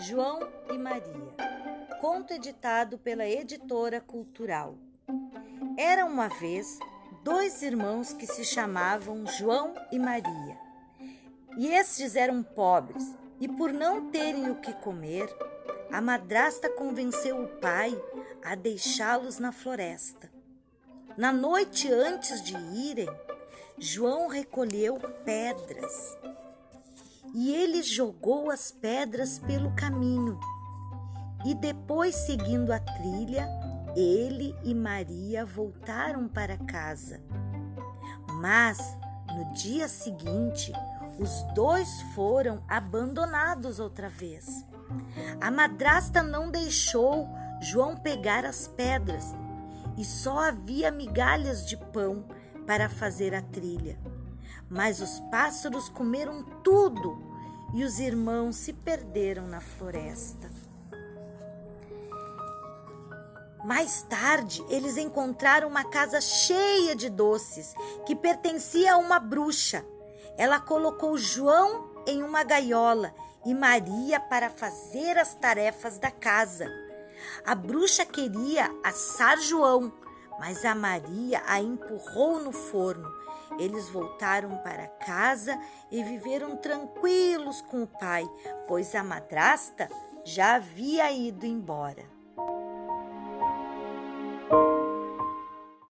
João e Maria. Conto editado pela editora cultural. Era uma vez dois irmãos que se chamavam João e Maria. E estes eram pobres, e por não terem o que comer, a madrasta convenceu o pai a deixá-los na floresta. Na noite antes de irem, João recolheu pedras e ele jogou as pedras pelo caminho. E depois, seguindo a trilha, ele e Maria voltaram para casa. Mas no dia seguinte, os dois foram abandonados outra vez. A madrasta não deixou João pegar as pedras e só havia migalhas de pão para fazer a trilha. Mas os pássaros comeram tudo e os irmãos se perderam na floresta. Mais tarde, eles encontraram uma casa cheia de doces que pertencia a uma bruxa. Ela colocou João em uma gaiola e Maria para fazer as tarefas da casa. A bruxa queria assar João, mas a Maria a empurrou no forno eles voltaram para casa e viveram tranquilos com o pai, pois a madrasta já havia ido embora.